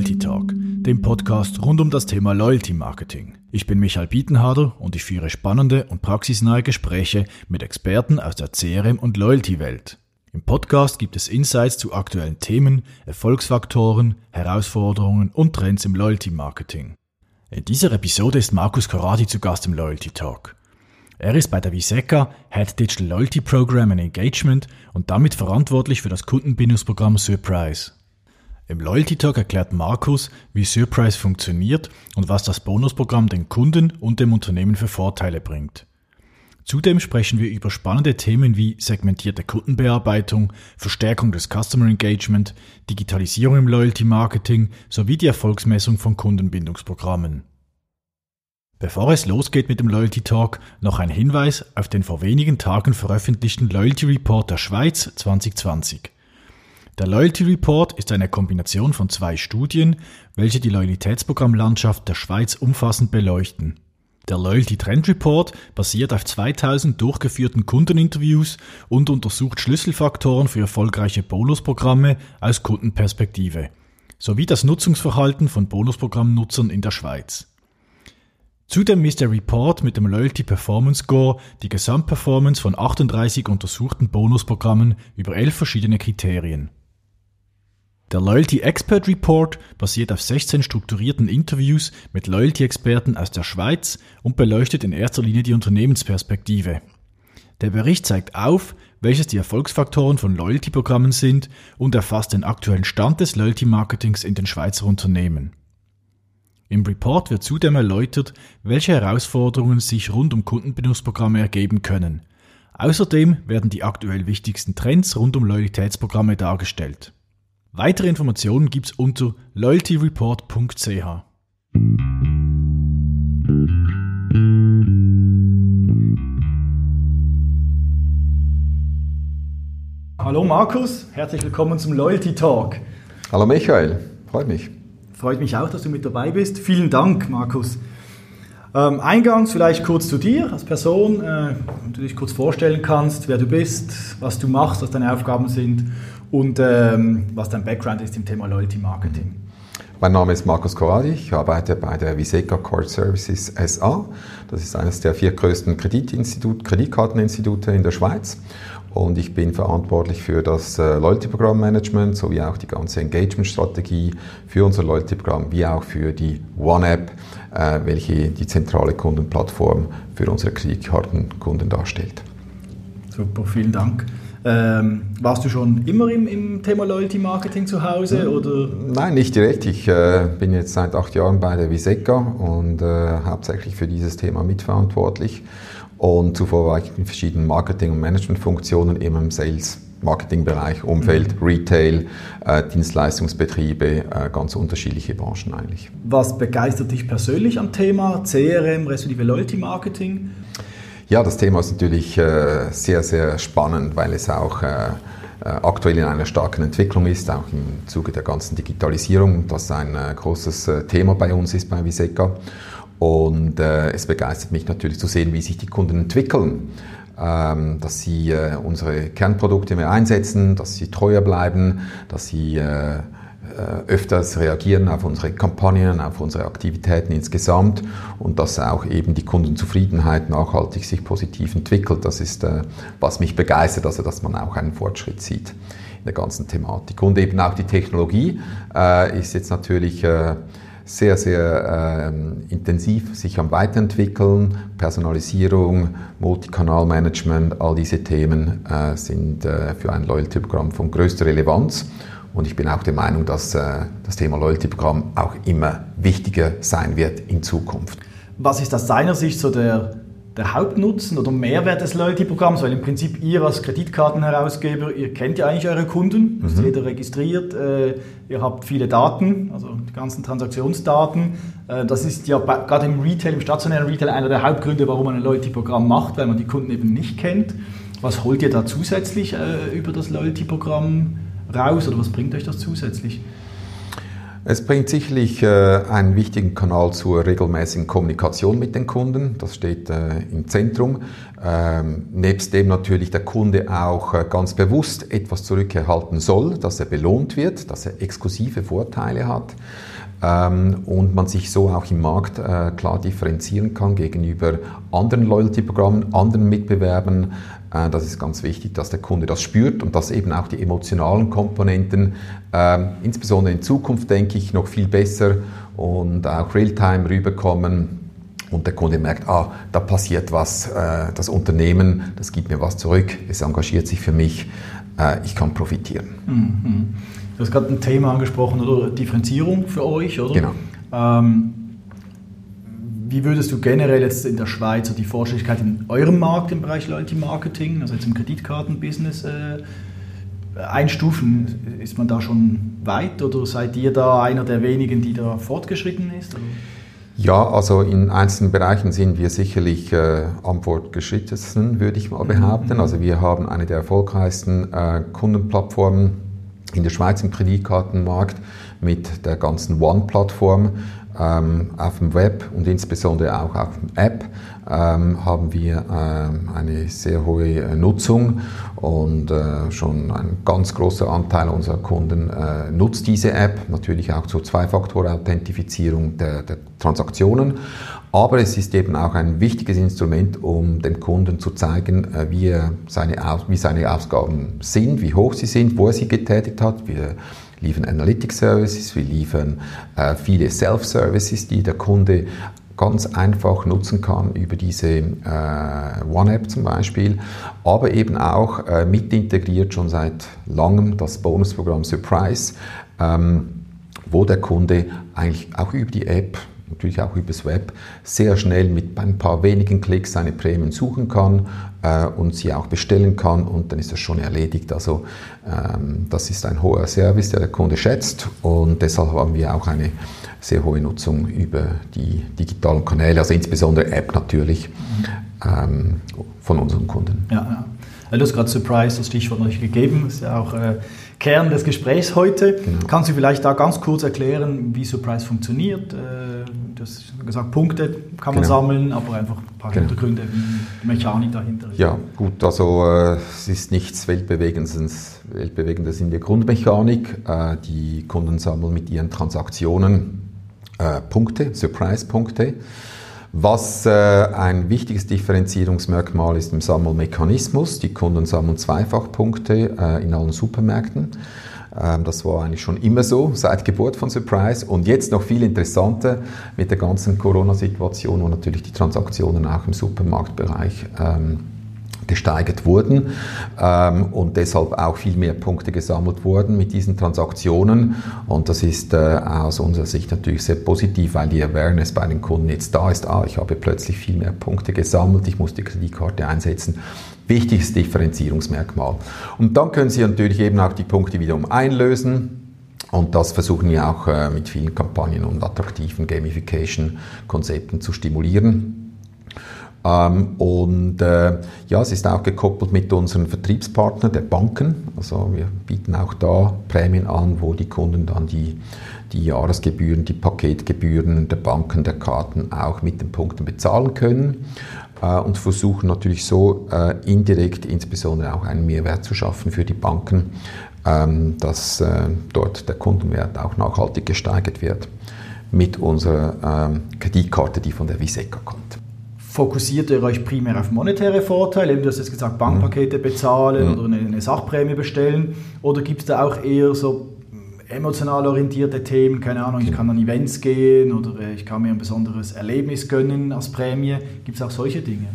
Loyalty Talk, dem Podcast rund um das Thema Loyalty Marketing. Ich bin Michael Bietenharder und ich führe spannende und praxisnahe Gespräche mit Experten aus der CRM- und Loyalty-Welt. Im Podcast gibt es Insights zu aktuellen Themen, Erfolgsfaktoren, Herausforderungen und Trends im Loyalty Marketing. In dieser Episode ist Markus Corradi zu Gast im Loyalty Talk. Er ist bei der Viseca Head Digital Loyalty Program and Engagement und damit verantwortlich für das Kundenbindungsprogramm Surprise. Im Loyalty Talk erklärt Markus, wie Surprise funktioniert und was das Bonusprogramm den Kunden und dem Unternehmen für Vorteile bringt. Zudem sprechen wir über spannende Themen wie segmentierte Kundenbearbeitung, Verstärkung des Customer Engagement, Digitalisierung im Loyalty Marketing sowie die Erfolgsmessung von Kundenbindungsprogrammen. Bevor es losgeht mit dem Loyalty Talk, noch ein Hinweis auf den vor wenigen Tagen veröffentlichten Loyalty Report der Schweiz 2020. Der Loyalty Report ist eine Kombination von zwei Studien, welche die Loyalitätsprogrammlandschaft der Schweiz umfassend beleuchten. Der Loyalty Trend Report basiert auf 2000 durchgeführten Kundeninterviews und untersucht Schlüsselfaktoren für erfolgreiche Bonusprogramme aus Kundenperspektive sowie das Nutzungsverhalten von Bonusprogrammnutzern in der Schweiz. Zudem misst der Report mit dem Loyalty Performance Score die Gesamtperformance von 38 untersuchten Bonusprogrammen über elf verschiedene Kriterien. Der Loyalty Expert Report basiert auf 16 strukturierten Interviews mit Loyalty-Experten aus der Schweiz und beleuchtet in erster Linie die Unternehmensperspektive. Der Bericht zeigt auf, welches die Erfolgsfaktoren von Loyalty-Programmen sind und erfasst den aktuellen Stand des Loyalty-Marketings in den Schweizer Unternehmen. Im Report wird zudem erläutert, welche Herausforderungen sich rund um Kundenbindungsprogramme ergeben können. Außerdem werden die aktuell wichtigsten Trends rund um Loyalitätsprogramme dargestellt. Weitere Informationen gibt's unter loyaltyreport.ch. Hallo Markus, herzlich willkommen zum Loyalty Talk. Hallo Michael, freut mich. Freut mich auch, dass du mit dabei bist. Vielen Dank, Markus. Ähm, eingangs vielleicht kurz zu dir als Person, äh, du dich kurz vorstellen kannst, wer du bist, was du machst, was deine Aufgaben sind und ähm, was dein Background ist im Thema Loyalty Marketing. Mein Name ist Markus Corradi, ich arbeite bei der Viseca Core Services SA. Das ist eines der vier größten Kreditinstitut, Kreditkarteninstitute in der Schweiz und ich bin verantwortlich für das äh, Loyalty-Programm-Management sowie auch die ganze Engagement-Strategie für unser Loyalty-Programm, wie auch für die One-App, äh, welche die zentrale Kundenplattform für unsere Kreditkartenkunden darstellt. Super, vielen Dank. Ähm, warst du schon immer im, im Thema Loyalty Marketing zu Hause? Hm, oder? Nein, nicht direkt. Ich äh, bin jetzt seit acht Jahren bei der Viseca und äh, hauptsächlich für dieses Thema mitverantwortlich. Und zuvor war ich in verschiedenen Marketing- und Managementfunktionen im Sales. Marketingbereich, Umfeld, mhm. Retail, äh, Dienstleistungsbetriebe, äh, ganz unterschiedliche Branchen eigentlich. Was begeistert dich persönlich am Thema CRM respektive Loyalty Marketing? Ja, das Thema ist natürlich äh, sehr, sehr spannend, weil es auch äh, äh, aktuell in einer starken Entwicklung ist, auch im Zuge der ganzen Digitalisierung, das ein großes Thema bei uns ist bei Viseca. Und es begeistert mich natürlich zu sehen, wie sich die Kunden entwickeln, ähm, dass sie unsere Kernprodukte mehr einsetzen, dass sie treuer bleiben, dass sie öfters reagieren auf unsere Kampagnen, auf unsere Aktivitäten insgesamt und dass auch eben die Kundenzufriedenheit nachhaltig sich positiv entwickelt. Das ist, äh, was mich begeistert, also dass man auch einen Fortschritt sieht in der ganzen Thematik. Und eben auch die Technologie äh, ist jetzt natürlich sehr, sehr äh, intensiv sich am Weiterentwickeln. Personalisierung, Multikanalmanagement, all diese Themen äh, sind äh, für ein Loyalty-Programm von größter Relevanz. Und ich bin auch der Meinung, dass äh, das Thema Loyalty-Programm auch immer wichtiger sein wird in Zukunft. Was ist aus deiner Sicht so der der Hauptnutzen oder Mehrwert des Loyalty-Programms, weil im Prinzip ihr als Kreditkartenherausgeber, ihr kennt ja eigentlich eure Kunden, mhm. ist jeder registriert, äh, ihr habt viele Daten, also die ganzen Transaktionsdaten. Äh, das ist ja gerade im Retail, im stationären Retail einer der Hauptgründe, warum man ein Loyalty-Programm macht, weil man die Kunden eben nicht kennt. Was holt ihr da zusätzlich äh, über das Loyalty-Programm raus oder was bringt euch das zusätzlich? Es bringt sicherlich äh, einen wichtigen Kanal zur regelmäßigen Kommunikation mit den Kunden. Das steht äh, im Zentrum. Ähm, nebst dem natürlich der Kunde auch äh, ganz bewusst etwas zurückerhalten soll, dass er belohnt wird, dass er exklusive Vorteile hat ähm, und man sich so auch im Markt klar differenzieren kann gegenüber anderen Loyalty-Programmen, anderen Mitbewerbern. Äh, das ist ganz wichtig, dass der Kunde das spürt und dass eben auch die emotionalen Komponenten, äh, insbesondere in Zukunft, denke ich, noch viel besser und auch Realtime rüberkommen und der Kunde merkt, ah, da passiert was, äh, das Unternehmen, das gibt mir was zurück, es engagiert sich für mich, äh, ich kann profitieren. Mhm. Du hast gerade ein Thema angesprochen, oder Differenzierung für euch, oder? Genau. Ähm, wie würdest du generell jetzt in der Schweiz die Fortschrittlichkeit in eurem Markt im Bereich Loyalty Marketing, also jetzt im Kreditkartenbusiness, äh, einstufen? Ist man da schon weit oder seid ihr da einer der wenigen, die da fortgeschritten ist? Oder? Ja, also in einzelnen Bereichen sind wir sicherlich äh, am fortgeschrittensten, würde ich mal behaupten. Mhm. Also wir haben eine der erfolgreichsten äh, Kundenplattformen in der Schweiz im Kreditkartenmarkt mit der ganzen One-Plattform ähm, auf dem Web und insbesondere auch auf der App ähm, haben wir ähm, eine sehr hohe äh, Nutzung und äh, schon ein ganz großer Anteil unserer Kunden äh, nutzt diese App, natürlich auch zur Zwei-Faktor-Authentifizierung der, der Transaktionen. Aber es ist eben auch ein wichtiges Instrument, um dem Kunden zu zeigen, äh, wie, seine, wie seine Ausgaben sind, wie hoch sie sind, wo er sie getätigt hat. Wir liefern Analytics Services, wir liefern äh, viele Self-Services, die der Kunde ganz einfach nutzen kann über diese äh, One-App zum Beispiel, aber eben auch äh, mit integriert schon seit langem das Bonusprogramm Surprise, ähm, wo der Kunde eigentlich auch über die App natürlich auch übers Web, sehr schnell mit ein paar wenigen Klicks seine Prämien suchen kann äh, und sie auch bestellen kann und dann ist das schon erledigt. Also ähm, das ist ein hoher Service, der der Kunde schätzt und deshalb haben wir auch eine sehr hohe Nutzung über die digitalen Kanäle, also insbesondere App natürlich ähm, von unseren Kunden. Ja, ja. Du hast gerade Surprise, das Stichwort nicht gegeben, ist ja auch äh, Kern des Gesprächs heute. Genau. Kannst du vielleicht da ganz kurz erklären, wie Surprise funktioniert? Äh, du hast gesagt, Punkte kann man genau. sammeln, aber einfach ein paar genau. Hintergründe, wie die Mechanik dahinter ist. Ja, gut, also äh, es ist nichts Weltbewegendes, Weltbewegendes in der Grundmechanik. Äh, die Kunden sammeln mit ihren Transaktionen äh, Punkte, Surprise-Punkte. Was äh, ein wichtiges Differenzierungsmerkmal ist im Sammelmechanismus. Die Kunden sammeln Zweifachpunkte äh, in allen Supermärkten. Ähm, das war eigentlich schon immer so, seit Geburt von Surprise. Und jetzt noch viel interessanter mit der ganzen Corona-Situation, wo natürlich die Transaktionen auch im Supermarktbereich ähm, gesteigert wurden ähm, und deshalb auch viel mehr Punkte gesammelt wurden mit diesen Transaktionen. Und das ist äh, aus unserer Sicht natürlich sehr positiv, weil die Awareness bei den Kunden jetzt da ist. Ah, ich habe plötzlich viel mehr Punkte gesammelt, ich muss die Kreditkarte einsetzen. Wichtiges Differenzierungsmerkmal. Und dann können Sie natürlich eben auch die Punkte wiederum einlösen. Und das versuchen wir auch äh, mit vielen Kampagnen und attraktiven Gamification-Konzepten zu stimulieren. Ähm, und äh, ja, es ist auch gekoppelt mit unseren Vertriebspartnern der Banken. Also wir bieten auch da Prämien an, wo die Kunden dann die, die Jahresgebühren, die Paketgebühren der Banken, der Karten auch mit den Punkten bezahlen können äh, und versuchen natürlich so äh, indirekt insbesondere auch einen Mehrwert zu schaffen für die Banken, ähm, dass äh, dort der Kundenwert auch nachhaltig gesteigert wird mit unserer ähm, Kreditkarte, die von der Viseca kommt fokussiert ihr euch primär auf monetäre Vorteile? du hast jetzt gesagt, Bankpakete mhm. bezahlen mhm. oder eine, eine, Sachprämie bestellen. Oder gibt es da auch eher so emotional orientierte Themen? Keine Ahnung, ich genau. kann an Events gehen oder ich kann mir ein besonderes Erlebnis gönnen als Prämie. Gibt es auch solche Dinge?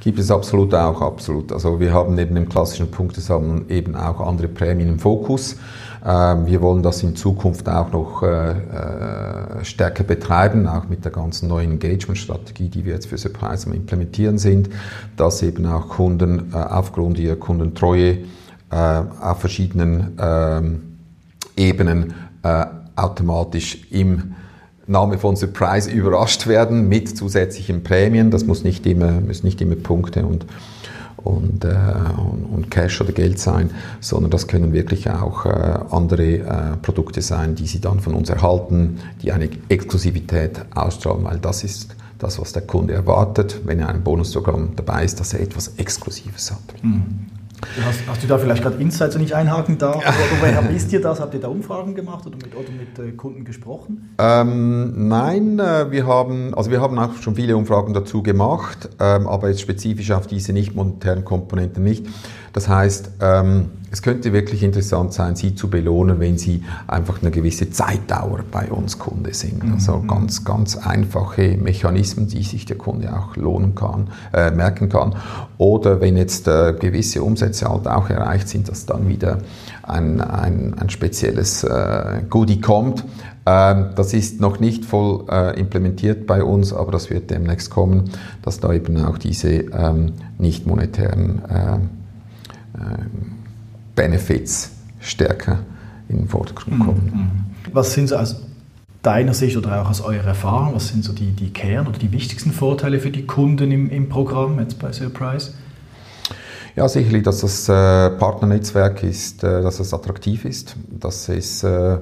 Gibt es absolut auch, absolut. Also wir haben neben dem klassischen Punktesammeln eben auch andere Prämien im Fokus. Ähm, wir wollen das in Zukunft auch noch äh, äh, stärker betreiben, auch mit der ganzen neuen Engagement-Strategie, die wir jetzt für Surprise am implementieren sind, dass eben auch Kunden äh, aufgrund ihrer Kundentreue auf verschiedenen ähm, Ebenen automatisch im Name von Surprise überrascht werden mit zusätzlichen Prämien. Das muss nicht immer, müssen nicht immer Punkte und und, äh, und, Cash oder Geld sein, sondern das können wirklich auch äh, andere äh, Produkte sein, die sie dann von uns erhalten, die eine Exklusivität ausstrahlen, weil das ist das, was der Kunde erwartet, wenn er ein Bonusprogramm dabei ist, dass er etwas Exklusives hat. Mhm. Hast, hast, du da vielleicht gerade Insights, wenn ich einhaken darf? Oder woher wisst ihr das? Habt ihr da Umfragen gemacht oder mit, oder mit äh, Kunden gesprochen? Ähm, nein, äh, wir haben, also wir haben auch schon viele Umfragen dazu gemacht, ähm, aber jetzt spezifisch auf diese nicht monetären Komponenten nicht. Das heißt, ähm, es könnte wirklich interessant sein, Sie zu belohnen, wenn Sie einfach eine gewisse Zeitdauer bei uns Kunde sind. Mhm. Also ganz, ganz einfache Mechanismen, die sich der Kunde auch lohnen kann, äh, merken kann. Oder wenn jetzt äh, gewisse Umsätze halt auch erreicht sind, dass dann wieder ein, ein, ein spezielles äh, Goodie kommt. Ähm, das ist noch nicht voll äh, implementiert bei uns, aber das wird demnächst kommen, dass da eben auch diese ähm, nicht monetären äh, Benefits stärker in den Vordergrund mhm, kommen. Mhm. Was sind so aus deiner Sicht oder auch aus eurer Erfahrung, was sind so die, die Kern- oder die wichtigsten Vorteile für die Kunden im, im Programm jetzt bei Surprise? Ja, sicherlich, dass das äh, Partnernetzwerk ist, äh, dass es attraktiv ist, dass es äh,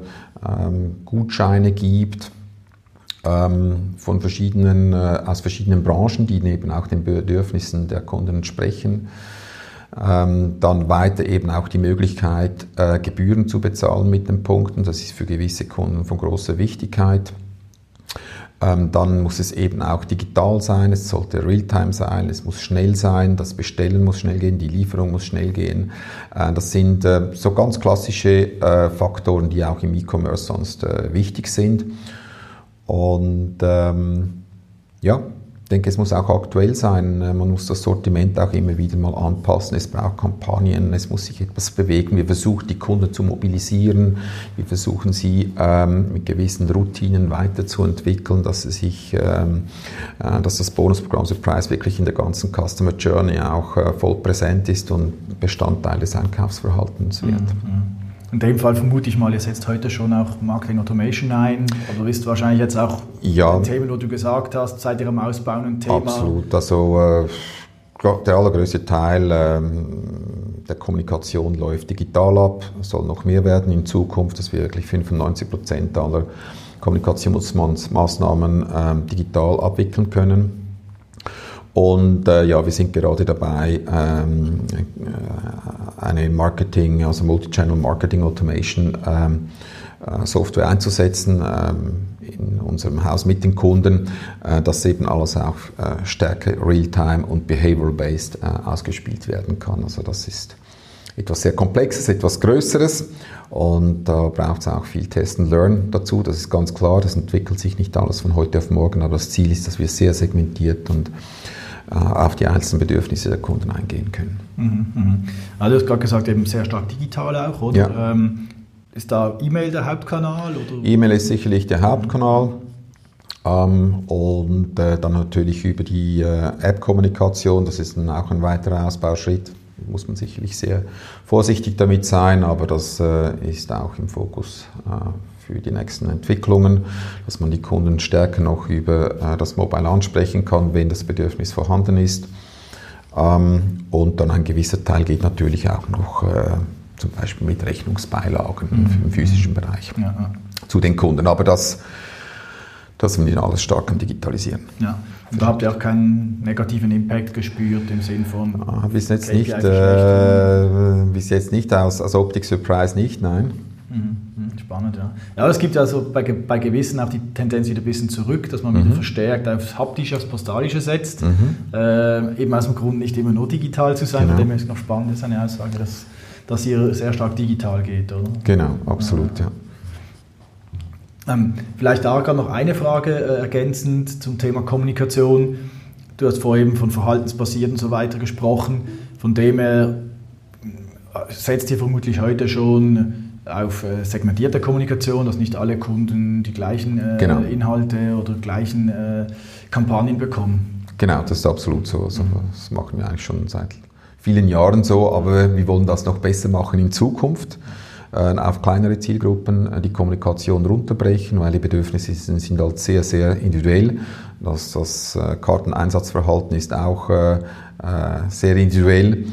ähm, Gutscheine gibt ähm, von verschiedenen, äh, aus verschiedenen Branchen, die eben auch den Bedürfnissen der Kunden entsprechen. Ähm, dann weiter eben auch die Möglichkeit, äh, Gebühren zu bezahlen mit den Punkten. Das ist für gewisse Kunden von großer Wichtigkeit. Ähm, dann muss es eben auch digital sein, es sollte Realtime sein, es muss schnell sein, das Bestellen muss schnell gehen, die Lieferung muss schnell gehen. Äh, das sind äh, so ganz klassische äh, Faktoren, die auch im E-Commerce sonst äh, wichtig sind. Und ähm, ja, denke, es muss auch aktuell sein. Äh, man muss das Sortiment auch immer wieder mal anpassen. Es braucht Kampagnen, es muss sich etwas bewegen. Wir versuchen, die Kunden zu mobilisieren. Wir versuchen, sie ähm, mit gewissen Routinen weiterzuentwickeln, dass, sie sich, ähm, äh, dass das Bonusprogramm Surprise wirklich in der ganzen Customer Journey auch äh, voll präsent ist und Bestandteil des Einkaufsverhaltens wird. Mhm. In dem Fall vermute ich mal, ihr setzt heute schon auch Marketing Automation ein. Aber wisst wahrscheinlich jetzt auch ja. Themen, wo du gesagt hast, seid ihr am Ausbauen ein Thema? Absolut. Also äh, der allergrößte Teil ähm, der Kommunikation läuft digital ab, soll noch mehr werden in Zukunft, dass wir wirklich 95 Prozent aller Kommunikationsmaßnahmen ähm, digital abwickeln können. Und äh, ja, wir sind gerade dabei, ähm, äh, eine Marketing, also Multichannel Marketing Automation ähm, äh, Software einzusetzen ähm, in unserem Haus mit den Kunden, äh, dass eben alles auch äh, stärker real-time und behavioral-based äh, ausgespielt werden kann. Also das ist etwas sehr Komplexes, etwas Größeres und da braucht es auch viel Test and Learn dazu, das ist ganz klar, das entwickelt sich nicht alles von heute auf morgen, aber das Ziel ist, dass wir sehr segmentiert und auf die einzelnen Bedürfnisse der Kunden eingehen können. Mhm, mhm. Also du hast gerade gesagt, eben sehr stark digital auch, oder? Ja. Ähm, ist da E-Mail der Hauptkanal? E-Mail ist sicherlich der Hauptkanal. Ähm, und äh, dann natürlich über die äh, App-Kommunikation, das ist dann auch ein weiterer Ausbauschritt. Muss man sicherlich sehr vorsichtig damit sein, aber das äh, ist auch im Fokus äh, für die nächsten Entwicklungen, dass man die Kunden stärker noch über äh, das Mobile ansprechen kann, wenn das Bedürfnis vorhanden ist. Ähm, und dann ein gewisser Teil geht natürlich auch noch äh, zum Beispiel mit Rechnungsbeilagen mhm. im physischen Bereich ja. zu den Kunden. Aber das, das sind wir alles stark am Digitalisieren. Ja. Und da habt ihr auch keinen negativen Impact gespürt im Sinn von. Ah, bis jetzt nicht, äh, bis jetzt nicht aus, als Optik Surprise nicht, nein. Mhm. Mhm, spannend, ja. Ja, es gibt ja also bei, bei Gewissen auch die Tendenz wieder ein bisschen zurück, dass man mhm. wieder verstärkt aufs Haptische, aufs Postalische setzt. Mhm. Äh, eben aus dem Grund nicht immer nur digital zu sein, genau. von dem ist noch spannend ist eine Aussage, dass, dass ihr sehr stark digital geht, oder? Genau, absolut, ja. ja. Ähm, vielleicht da noch eine Frage äh, ergänzend zum Thema Kommunikation. Du hast vorhin von verhaltensbasiert und so weiter gesprochen. Von dem her äh, setzt ihr vermutlich heute schon auf äh, segmentierte Kommunikation, dass nicht alle Kunden die gleichen äh, genau. Inhalte oder gleichen äh, Kampagnen bekommen. Genau, das ist absolut so. Also, das machen wir eigentlich schon seit vielen Jahren so, aber wir wollen das noch besser machen in Zukunft. äh, auf kleinere Zielgruppen äh, die Kommunikation runterbrechen, weil die Bedürfnisse sind, sind halt sehr, sehr individuell. Das, das Karteneinsatzverhalten ist auch sehr individuell.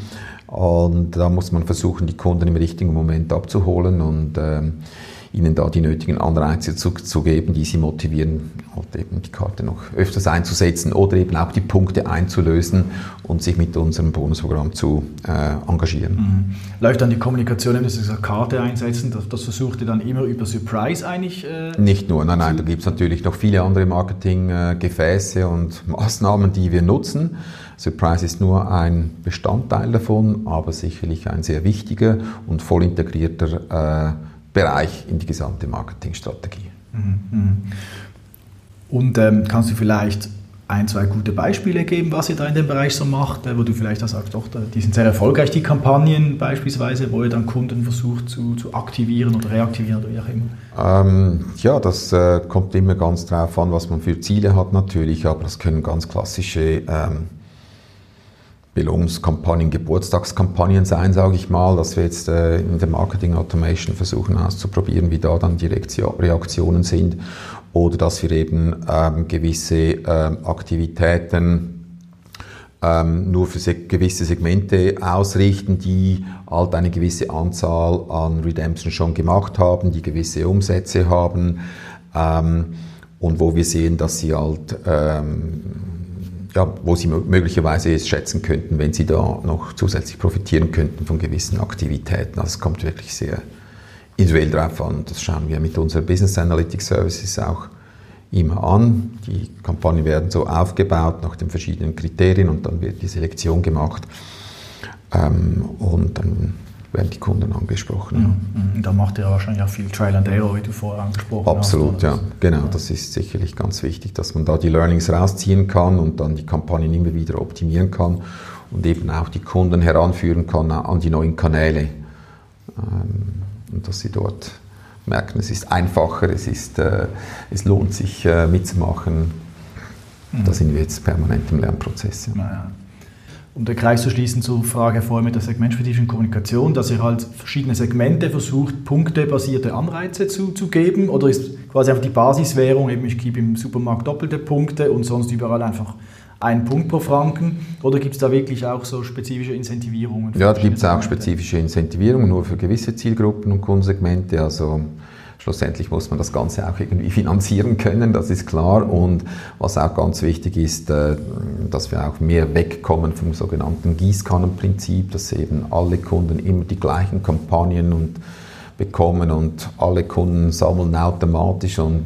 Und da muss man versuchen, die Kunden im richtigen Moment abzuholen und ähm, ihnen da die nötigen Anreize zu, zu geben, die sie motivieren, halt eben die Karte noch öfters einzusetzen oder eben auch die Punkte einzulösen und sich mit unserem Bonusprogramm zu äh, engagieren. Mhm. Läuft dann die Kommunikation, wenn Sie gesagt Karte einsetzen, das, das versucht ihr dann immer über Surprise eigentlich? Äh, Nicht nur, nein, nein, da gibt es natürlich noch viele andere Marketinggefäße äh, und Maßnahmen, die wir nutzen. Surprise ist nur ein Bestandteil davon, aber sicherlich ein sehr wichtiger und voll integrierter äh, Bereich in die gesamte Marketingstrategie. Mhm. Und ähm, kannst du vielleicht ein, zwei gute Beispiele geben, was ihr da in dem Bereich so macht, äh, wo du vielleicht auch sagst, doch, die sind sehr erfolgreich, die Kampagnen beispielsweise, wo ihr dann Kunden versucht zu, zu aktivieren oder reaktivieren oder wie auch immer? Ähm, ja, das äh, kommt immer ganz drauf an, was man für Ziele hat natürlich, aber das können ganz klassische ähm, Belohnungskampagnen, Geburtstagskampagnen sein, sage ich mal, dass wir jetzt äh, in der Marketing Automation versuchen auszuprobieren, wie da dann die Reaktionen sind oder dass wir eben ähm, gewisse ähm, Aktivitäten ähm, nur für se gewisse Segmente ausrichten, die halt eine gewisse Anzahl an Redemption schon gemacht haben, die gewisse Umsätze haben und wo wir sehen, dass sie halt ja, wo sie möglicherweise es schätzen könnten, wenn sie da noch zusätzlich profitieren könnten von gewissen Aktivitäten. Also es kommt wirklich sehr individuell drauf an. Das schauen wir mit unseren Business Analytics Services auch immer an. Die Kampagnen werden so aufgebaut nach den verschiedenen Kriterien und dann wird die Selektion gemacht. Ähm, und dann werden die Kunden angesprochen. Mhm. mhm. Da macht ihr wahrscheinlich auch viel Trial and Error, wie du vorher angesprochen Absolut, hast. Absolut, ja. Genau, das ist sicherlich ganz wichtig, dass man da die Learnings rausziehen kann und dann die Kampagnen immer wieder optimieren kann und eben auch die Kunden heranführen kann an die neuen Kanäle. Ähm, und dass sie dort merken, es ist einfacher, es, ist, äh, es lohnt sich äh, mitzumachen. Mhm. Da sind wir jetzt permanent im Lernprozess. Ja. Um den Kreis zu schließen zur Frage vorher mit der segmentspezifischen Kommunikation, dass ihr halt verschiedene Segmente versucht, punktebasierte Anreize zu, zu geben? Oder ist quasi einfach die Basiswährung, eben ich gebe im Supermarkt doppelte Punkte und sonst überall einfach einen Punkt pro Franken? Oder gibt es da wirklich auch so spezifische Incentivierungen? Ja, da gibt es auch spezifische Incentivierungen, nur für gewisse Zielgruppen und Kundensegmente. Also schlussendlich muss man das Ganze auch irgendwie finanzieren können, das ist klar. Und was auch ganz wichtig ist, äh, dass wir auch mehr wegkommen vom sogenannten Gießkannenprinzip, dass eben alle Kunden immer die gleichen Kampagnen und bekommen und alle Kunden sammeln automatisch und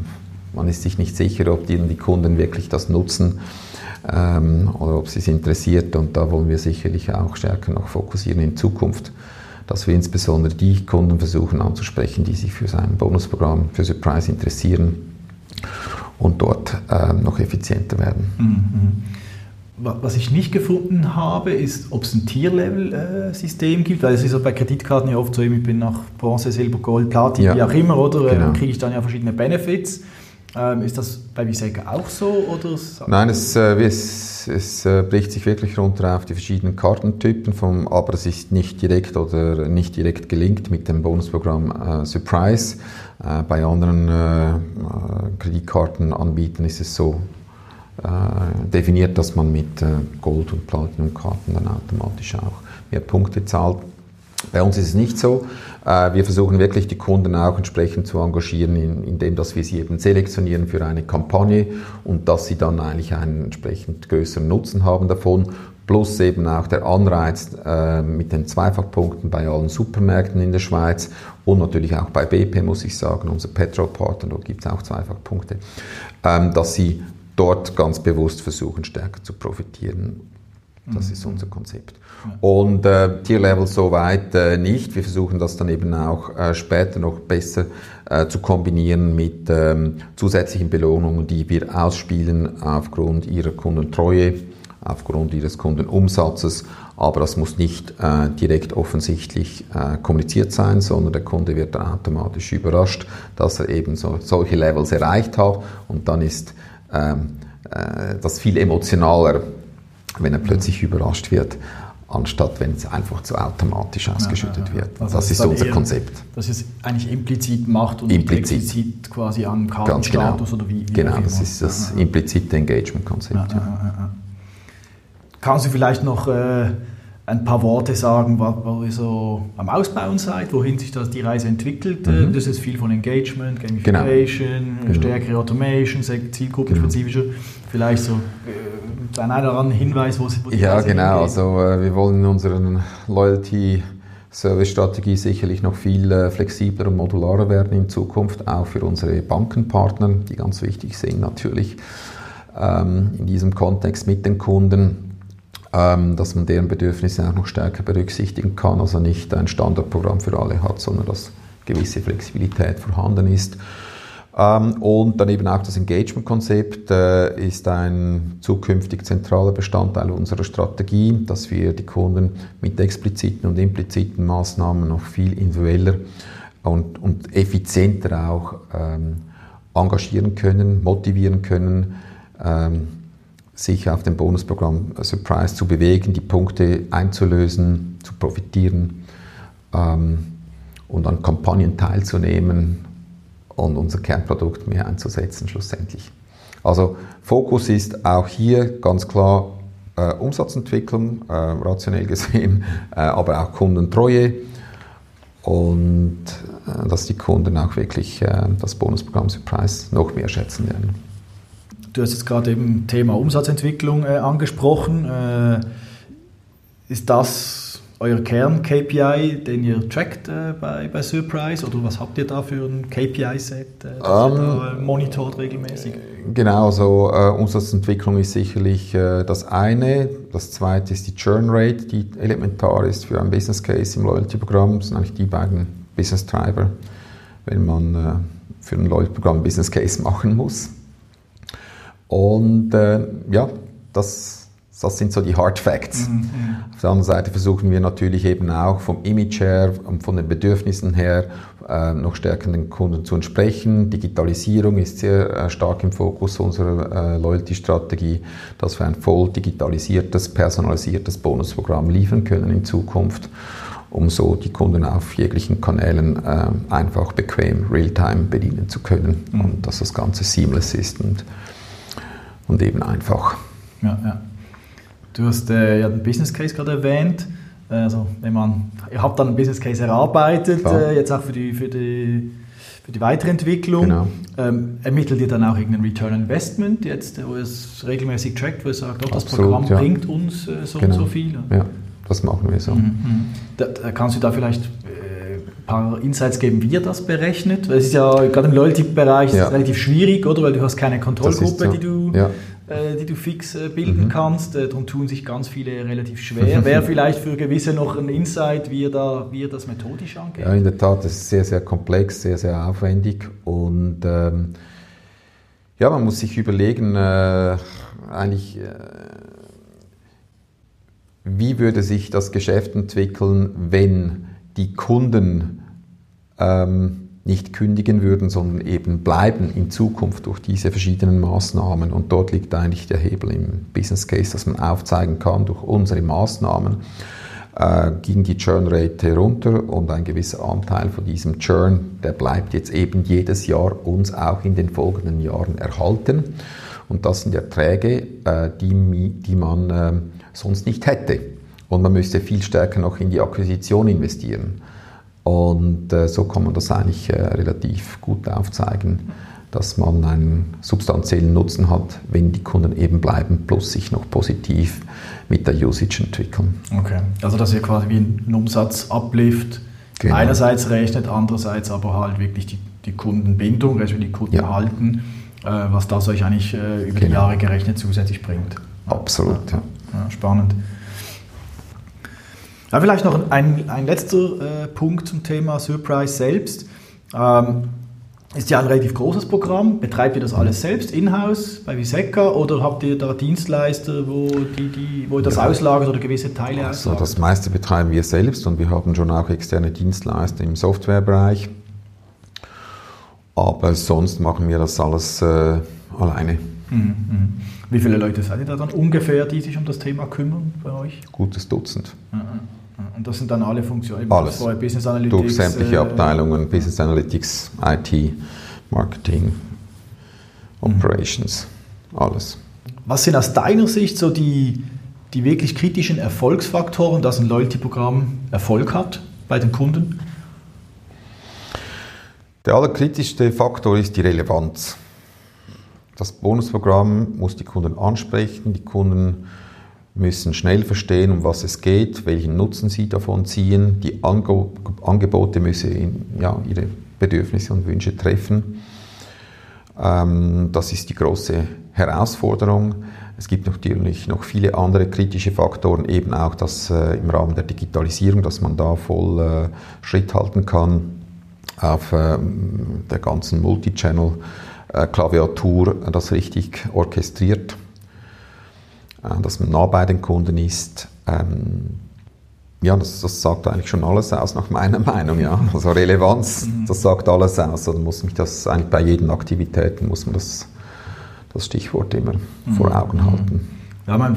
man ist sich nicht sicher, ob die, die Kunden wirklich das nutzen ähm, oder ob sie es interessiert und da wollen wir sicherlich auch stärker noch fokussieren in Zukunft dass wir insbesondere die Kunden versuchen anzusprechen, die sich für sein Bonusprogramm, für Surprise interessieren und dort äh, noch effizienter werden. Mhm. Was ich nicht gefunden habe, ist, ob es ein Tier-Level-System gibt, weil es ist ja bei Kreditkarten ja oft so, ich bin nach Bronze, Silber, Gold, Platin, ja. wie auch immer, oder? Genau. kriege ich dann ja verschiedene Benefits. Ähm, ist das bei Visega auch so? Oder Nein, es, äh, es, äh, bricht sich wirklich runter auf die verschiedenen Kartentypen, vom, aber es ist nicht direkt oder nicht direkt gelingt mit dem Bonusprogramm äh, Surprise. Äh, bei anderen äh, äh, Kreditkartenanbietern ist es so definiert, dass man mit Gold- und Platinum-Karten dann automatisch auch mehr Punkte zahlt. Bei uns ist es nicht so. Äh, wir versuchen wirklich die Kunden auch entsprechend zu engagieren, indem dass wir sie eben selektionieren für eine Kampagne und dass sie dann eigentlich einen entsprechend größeren Nutzen haben davon. Plus eben auch der Anreiz äh, mit den Zweifachpunkten bei allen Supermärkten in der Schweiz und natürlich auch bei BP, muss ich sagen, unser Petrol-Partner, dort gibt es auch Zweifachpunkte, ähm, dass sie dort ganz bewusst versuchen, stärker zu profitieren. Das mhm. ist unser Konzept. Und äh, Tier-Level soweit äh, nicht. Wir versuchen das dann eben auch äh, später noch besser äh, zu kombinieren mit ähm, zusätzlichen Belohnungen, die wir ausspielen aufgrund ihrer Kundentreue, aufgrund ihres Kundenumsatzes. Aber das muss nicht äh, direkt offensichtlich äh, kommuniziert sein, sondern der Kunde wird automatisch überrascht, dass er eben so, solche Levels erreicht hat. Und dann ist ähm, äh, das viel emotionaler, wenn er plötzlich überrascht wird anstatt wenn es einfach zu automatisch ausgeschüttet ja, ja, wird. Also das, das ist unser eher, Konzept. Dass es eigentlich implizit macht und implizit, explizit quasi am Kartenstatus genau. oder wie, wie Genau, das ist das implizite Engagement-Konzept. Kannst du vielleicht noch äh, ein paar Worte sagen, wo ihr so am Ausbauen seid, wohin sich das die Reise entwickelt. Mhm. Das ist viel von Engagement, Gamification, genau. stärkere Automation, zielgruppenspezifischer. Genau. Vielleicht so äh, ein oder anderen Hinweis, wo, die Ja, genau. Also äh, wir wollen in unseren Loyalty Service-Strategie sicherlich noch viel äh, flexibler und modularer werden in Zukunft, auch für unsere Bankenpartner, die ganz wichtig sind natürlich ähm, in diesem Kontext mit den Kunden ähm, dass man deren Bedürfnisse auch noch stärker berücksichtigen kann, also nicht ein Standardprogramm für alle hat, sondern dass gewisse Flexibilität vorhanden ist. Ähm, und dann eben auch das Engagement-Konzept äh, ist ein zukünftig zentraler Bestandteil unserer Strategie, dass wir die Kunden mit expliziten und impliziten Maßnahmen noch viel individueller und, und effizienter auch ähm, engagieren können, motivieren können, ähm, sich auf dem Bonusprogramm Surprise zu bewegen, die Punkte einzulösen, zu profitieren ähm, und an Kampagnen teilzunehmen und unser Kernprodukt mehr einzusetzen schlussendlich. Also Fokus ist auch hier ganz klar äh, Umsatzentwicklung, äh, rationell gesehen, äh, aber auch Kundentreue und äh, dass die Kunden auch wirklich äh, das Bonusprogramm Surprise noch mehr schätzen werden. Du hast jetzt gerade eben Thema Umsatzentwicklung äh, angesprochen. Ist das euer Kern-KPI, den ihr trackt äh, bei, bei Surprise? Oder was habt ihr da für ein KPI-Set, äh, das um, ihr da ähm, monitort regelmäßig? Genau, also äh, Umsatzentwicklung ist sicherlich äh, das eine. Das zweite ist die Churn Rate, die elementar ist für ein Business Case im Loyalty-Programm. Das sind eigentlich die beiden Business Driver, wenn man für ein Loyalty-Programm Business Case machen muss. Und äh, ja, das, das sind so die Hard Facts. Mhm. Auf der anderen Seite versuchen wir natürlich eben auch vom Image her und von den Bedürfnissen her äh, noch stärker den Kunden zu entsprechen. Digitalisierung ist sehr äh, stark im Fokus unserer äh, Loyalty-Strategie, dass wir ein voll digitalisiertes, personalisiertes Bonusprogramm liefern können in Zukunft um so die Kunden auf jeglichen Kanälen äh, einfach bequem, real-time bedienen zu können mhm. und dass das Ganze seamless ist und und eben einfach. Ja, ja. Du hast äh, ja den Business Case gerade erwähnt. Also, wenn man, ihr habt dann einen Business Case erarbeitet, äh, jetzt auch für die, für die, für die Weiterentwicklung. Genau. Ähm, ermittelt ihr dann auch irgendeinen Return Investment, jetzt, wo ihr es regelmäßig trackt, wo ihr sagt, oh, das Absolut, Programm ja. bringt uns äh, so genau. und so viel? Ja, das machen wir so. Mhm. mhm. Da, da kannst du da vielleicht äh, ein paar Insights geben, wie ihr das berechnet? Weil es ist ja gerade im Loyalty-Bereich ja. relativ schwierig, oder? Weil du hast keine Kontrollgruppe, so. die du ja. Äh, die du fix äh, bilden mhm. kannst. Äh, darum tun sich ganz viele relativ schwer. Wäre vielleicht für gewisse noch ein Insight, wie ihr, da, wie ihr das methodisch angeht? Ja, in der Tat, das ist sehr, sehr komplex, sehr, sehr aufwendig und ähm, ja, man muss sich überlegen, äh, eigentlich, äh, wie würde sich das Geschäft entwickeln, wenn die Kunden ähm, nicht kündigen würden, sondern eben bleiben in Zukunft durch diese verschiedenen Maßnahmen. Und dort liegt eigentlich der Hebel im Business Case, dass man aufzeigen kann, durch unsere Maßnahmen äh, ging die Churn Rate runter und ein gewisser Anteil von diesem Churn, der bleibt jetzt eben jedes Jahr uns auch in den folgenden Jahren erhalten. Und das sind Erträge, äh, die, die man äh, sonst nicht hätte. Und man müsste viel stärker noch in die Akquisition investieren. Und äh, so kann man das eigentlich äh, relativ gut aufzeigen, dass man einen substanziellen Nutzen hat, wenn die Kunden eben bleiben, plus sich noch positiv mit der Usage entwickeln. Okay, also dass ihr quasi wie einen Umsatz-Uplift genau. einerseits rechnet, andererseits aber halt wirklich die, die Kundenbindung, also die Kunden ja. halten, äh, was das euch eigentlich über genau. die Jahre gerechnet zusätzlich bringt. Absolut, ja. ja spannend. Ja, vielleicht noch ein, ein letzter äh, Punkt zum Thema Surprise selbst. Ähm, ist ja ein relativ großes Programm. Betreibt ihr das alles selbst in-house bei Viseca oder habt ihr da Dienstleister, wo, die, die, wo ihr das ja. auslagert oder gewisse Teile also auslagert? Das meiste betreiben wir selbst und wir haben schon auch externe Dienstleister im Softwarebereich. Aber sonst machen wir das alles äh, alleine. Mhm. Wie viele Leute seid ihr da dann ungefähr, die sich um das Thema kümmern bei euch? Gutes Dutzend. Und das sind dann alle Funktionen? Alles. Business Analytics? Durch sämtliche äh, Abteilungen, Business Analytics, IT, Marketing, Operations, alles. Was sind aus deiner Sicht so die, die wirklich kritischen Erfolgsfaktoren, dass ein Loyalty-Programm Erfolg hat bei den Kunden? Der allerkritischste Faktor ist die Relevanz. Das Bonusprogramm muss die Kunden ansprechen, die Kunden müssen schnell verstehen, um was es geht, welchen Nutzen sie davon ziehen. Die Angebote müssen ja, ihre Bedürfnisse und Wünsche treffen. Ähm, das ist die große Herausforderung. Es gibt natürlich noch viele andere kritische Faktoren, eben auch das äh, im Rahmen der Digitalisierung, dass man da voll äh, Schritt halten kann auf äh, der ganzen Multichannel-Klaviatur das richtig orchestriert, äh, dass man nah bei den Kunden ist. Ähm, ja, das, das, sagt eigentlich schon alles aus, nach meiner Meinung. Ja. Also Relevanz, mhm. das sagt alles aus. Also muss mich das eigentlich bei jeden Aktivitäten muss man das, das Stichwort immer mhm. vor Augen mhm. halten. Ja, man,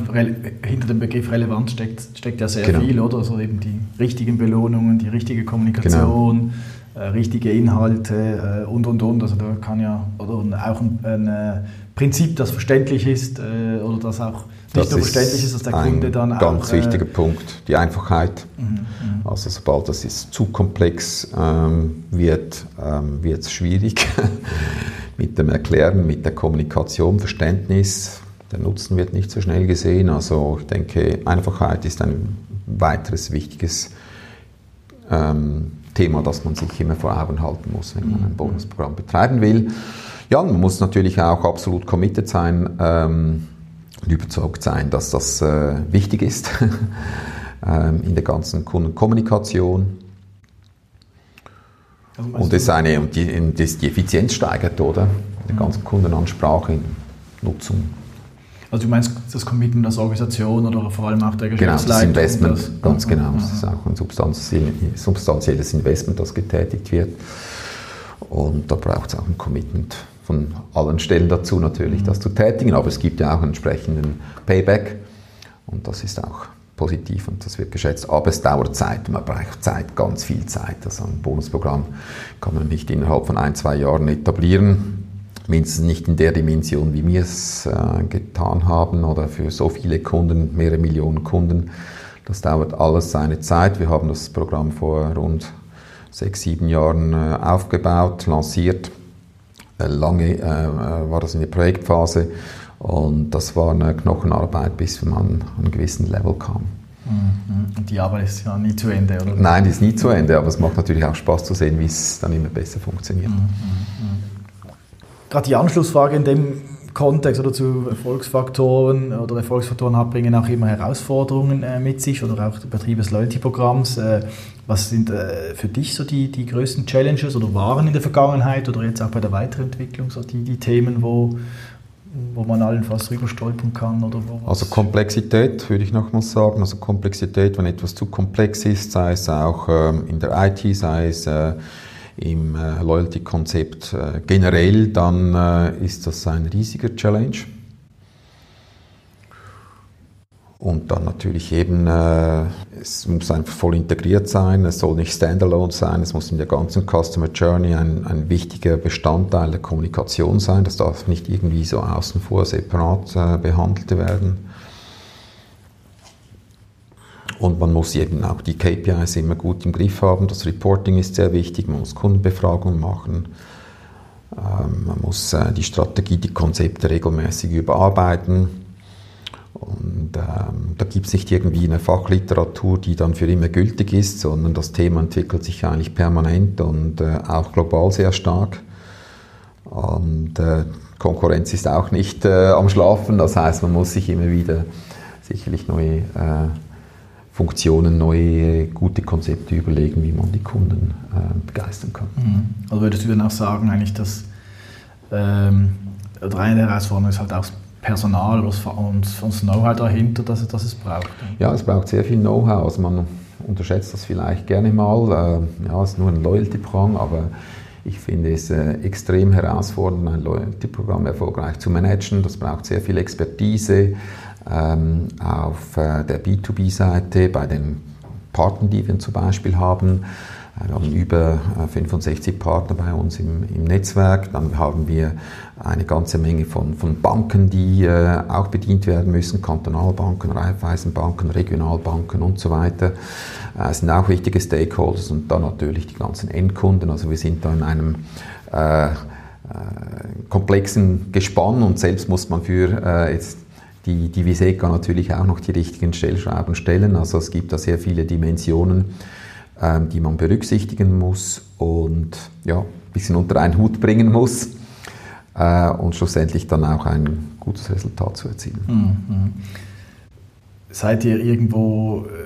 hinter dem Begriff Relevanz steckt, steckt ja sehr genau. viel, oder? Also eben die richtigen Belohnungen, die richtige Kommunikation, genau äh, richtige Inhalte äh, und und und. Also da kann ja oder auch ein, ein äh, Prinzip, das verständlich ist äh, oder das auch nicht das nur verständlich ist, dass der Kunde dann auch. Ganz äh, wichtiger Punkt, die Einfachheit. Mhm, mhm, also sobald das ist zu komplex ähm, wird, ähm, wird es schwierig mit dem Erklären, mit der Kommunikation, Verständnis. Der Nutzen wird nicht so schnell gesehen. Also ich denke, Einfachheit ist ein weiteres wichtiges ähm, Thema, das man sich immer vor Augen halten muss, wenn man ein mhm. Bonusprogramm betreiben will. Ja, man muss natürlich auch absolut committed sein ähm, und überzeugt sein, dass das äh, wichtig ist ähm, in der ganzen Kundenkommunikation. Also und es eine, und die, das die Effizienz steigert, oder? In der mhm. ganzen Kundenansprache, in Nutzung. Also du meinst das Commitment als Organisation oder vor allem auch der Geschäftsleitung? Genau, das Investment, das, ganz genau. Das ist auch ein substanzielles Investment, das getätigt wird. Und da braucht es auch ein Commitment von allen Stellen dazu natürlich, das zu tätigen. Aber es gibt ja auch einen entsprechenden Payback und das ist auch positiv und das wird geschätzt. Aber es dauert Zeit, man braucht Zeit, ganz viel Zeit. Also ein Bonusprogramm kann man nicht innerhalb von ein, zwei Jahren etablieren mindestens nicht in der Dimension, wie wir es äh, getan haben oder für so viele Kunden, mehrere Millionen Kunden. Das dauert alles seine Zeit. Wir haben das Programm vor rund sechs, sieben Jahren äh, aufgebaut, lanciert. Äh, lange äh, war das in der Projektphase und das war eine Knochenarbeit, bis man an einen gewissen Level kam. Mhm. Und die Arbeit ist ja nie zu Ende, oder? Nein, die ist nie zu Ende, aber es macht natürlich auch Spaß zu sehen, wie es dann immer besser funktioniert. Mhm. Gerade die Anschlussfrage in dem Kontext oder zu Erfolgsfaktoren oder Erfolgsfaktoren hat, bringen auch immer Herausforderungen äh, mit sich oder auch Betrieb des Loyalty-Programms. Äh, was sind äh, für dich so die, die größten Challenges oder waren in der Vergangenheit oder jetzt auch bei der Weiterentwicklung so die, die Themen, wo, wo man allenfalls drüber stolpern kann? Oder also Komplexität würde ich nochmals sagen. Also Komplexität, wenn etwas zu komplex ist, sei es auch ähm, in der IT, sei es äh, im äh, Loyalty-Konzept äh, generell, dann äh, ist das ein riesiger Challenge. Und dann natürlich eben, äh, es muss einfach voll integriert sein, es soll nicht standalone sein, es muss in der ganzen Customer Journey ein, ein wichtiger Bestandteil der Kommunikation sein. Das darf nicht irgendwie so außen vor separat äh, behandelt werden. Und man muss eben auch die KPIs immer gut im Griff haben. Das Reporting ist sehr wichtig. Man muss Kundenbefragungen machen. Ähm, man muss äh, die Strategie, die Konzepte regelmäßig überarbeiten. Und ähm, da gibt es nicht irgendwie eine Fachliteratur, die dann für immer gültig ist, sondern das Thema entwickelt sich eigentlich permanent und äh, auch global sehr stark. Und äh, Konkurrenz ist auch nicht äh, am Schlafen, das heißt, man muss sich immer wieder sicherlich neue äh, Funktionen, neue, gute Konzepte überlegen, wie man die Kunden äh, begeistern kann. Mhm. Also würdest du dann auch sagen, eigentlich, dass ähm, eine der Herausforderungen ist halt auch das Personal und das Know-how dahinter, dass, dass es braucht? Ja, es braucht sehr viel Know-how. Also man unterschätzt das vielleicht gerne mal. Äh, ja, es ist nur ein Loyalty-Programm, aber Ich finde es äh, extrem herausfordernd, ein Loyalty-Programm erfolgreich zu managen. Das braucht sehr viel Expertise ähm, auf äh, der B2B-Seite, bei den Partnern, die wir zum Beispiel haben. Wir haben über 65 äh, Partner bei uns im, im, Netzwerk. Dann haben wir eine ganze Menge von, von Banken, die äh, auch bedient werden müssen, Kantonalbanken, Raiffeisenbanken, Regionalbanken und so weiter. Äh, sind auch wichtige Stakeholders und dann natürlich die ganzen Endkunden. Also wir sind da in einem äh, äh komplexen Gespann und selbst muss man für äh, jetzt die, die Viseca natürlich auch noch die richtigen Stellschrauben stellen. Also es gibt da sehr viele Dimensionen ähm, die man berücksichtigen muss und ja, ein bisschen unter einen Hut bringen muss äh, und schlussendlich dann auch ein gutes Resultat zu erzielen. Mhm. Seid ihr irgendwo äh,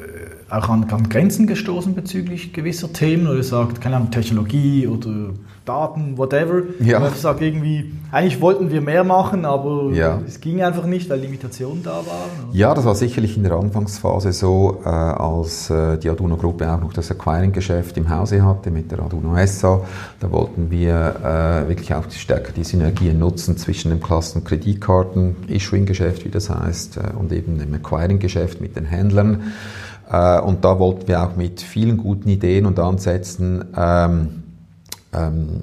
auch an, an, Grenzen gestoßen bezüglich gewisser Themen oder sagt, keine Ahnung, Technologie oder Daten, whatever. Ja. Und sage irgendwie, eigentlich wollten wir mehr machen, aber ja. es ging einfach nicht, weil Limitationen da waren. Ja, das war sicherlich in der Anfangsphase so, äh, als äh, die Aduno-Gruppe auch noch das Acquiring-Geschäft im Hause hatte mit der Aduno SA. Da wollten wir äh, wirklich auch stärker die Synergien nutzen zwischen dem Klassen- Kreditkarten-Issuing-Geschäft, wie das heißt, äh, und eben dem Acquiring-Geschäft mit den Händlern. Äh, und da wollten wir auch mit vielen guten Ideen und Ansätzen ähm, ähm,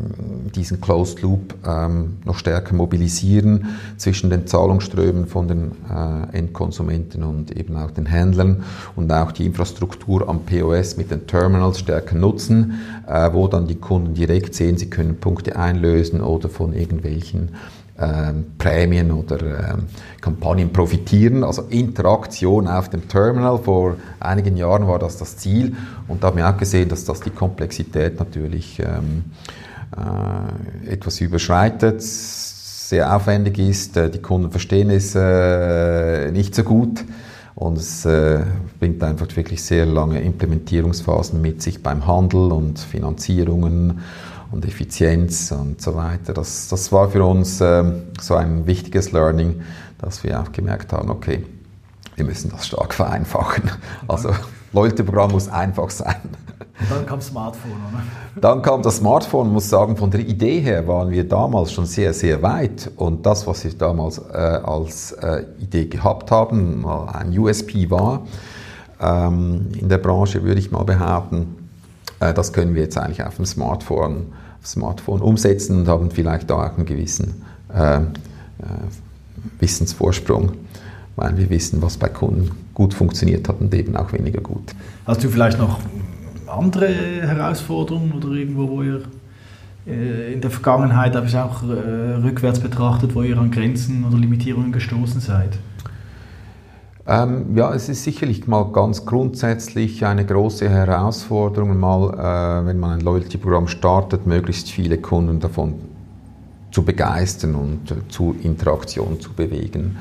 diesen Closed Loop ähm, noch stärker mobilisieren zwischen den Zahlungsströmen von den äh, Endkonsumenten und eben auch den Händlern und auch die Infrastruktur am POS mit den Terminals stärker nutzen, äh, wo dann die Kunden direkt sehen, sie können Punkte einlösen oder von irgendwelchen ähm, Prämien oder ähm, Kampagnen profitieren. Also Interaktion auf dem Terminal. Vor einigen Jahren war das das Ziel und da haben wir auch gesehen, dass das die Komplexität natürlich ähm, äh, etwas überschreitet, sehr aufwendig ist, äh, die Kunden verstehen es äh, nicht so gut. Und es äh, bringt einfach wirklich sehr lange Implementierungsphasen mit sich beim Handel und Finanzierungen und Effizienz und so weiter. Das, das war für uns ähm, so ein wichtiges Learning, dass wir auch gemerkt haben, okay, wir müssen das stark vereinfachen. Also Loyalty-Programm muss einfach sein. Und dann kam das Smartphone, oder? Dann kam das Smartphone, muss sagen, von der Idee her waren wir damals schon sehr, sehr weit. Und das, was wir damals äh, als äh, Idee gehabt haben, ein USP war, ähm, in der Branche würde ich mal behaupten, das können wir jetzt eigentlich auf dem Smartphone, Smartphone umsetzen und haben vielleicht da auch einen gewissen äh, äh, Wissensvorsprung, weil wir wissen, was bei Kunden gut funktioniert hat und eben auch weniger gut. Hast du vielleicht noch andere Herausforderungen oder irgendwo, wo ihr äh, in der Vergangenheit, habe ich auch äh, rückwärts betrachtet, wo ihr an Grenzen oder Limitierungen gestoßen seid? Ähm, ja, es ist sicherlich mal ganz grundsätzlich eine große Herausforderung, mal, äh, wenn man ein Loyalty-Programm startet, möglichst viele Kunden davon zu begeistern und äh, zu Interaktion zu bewegen.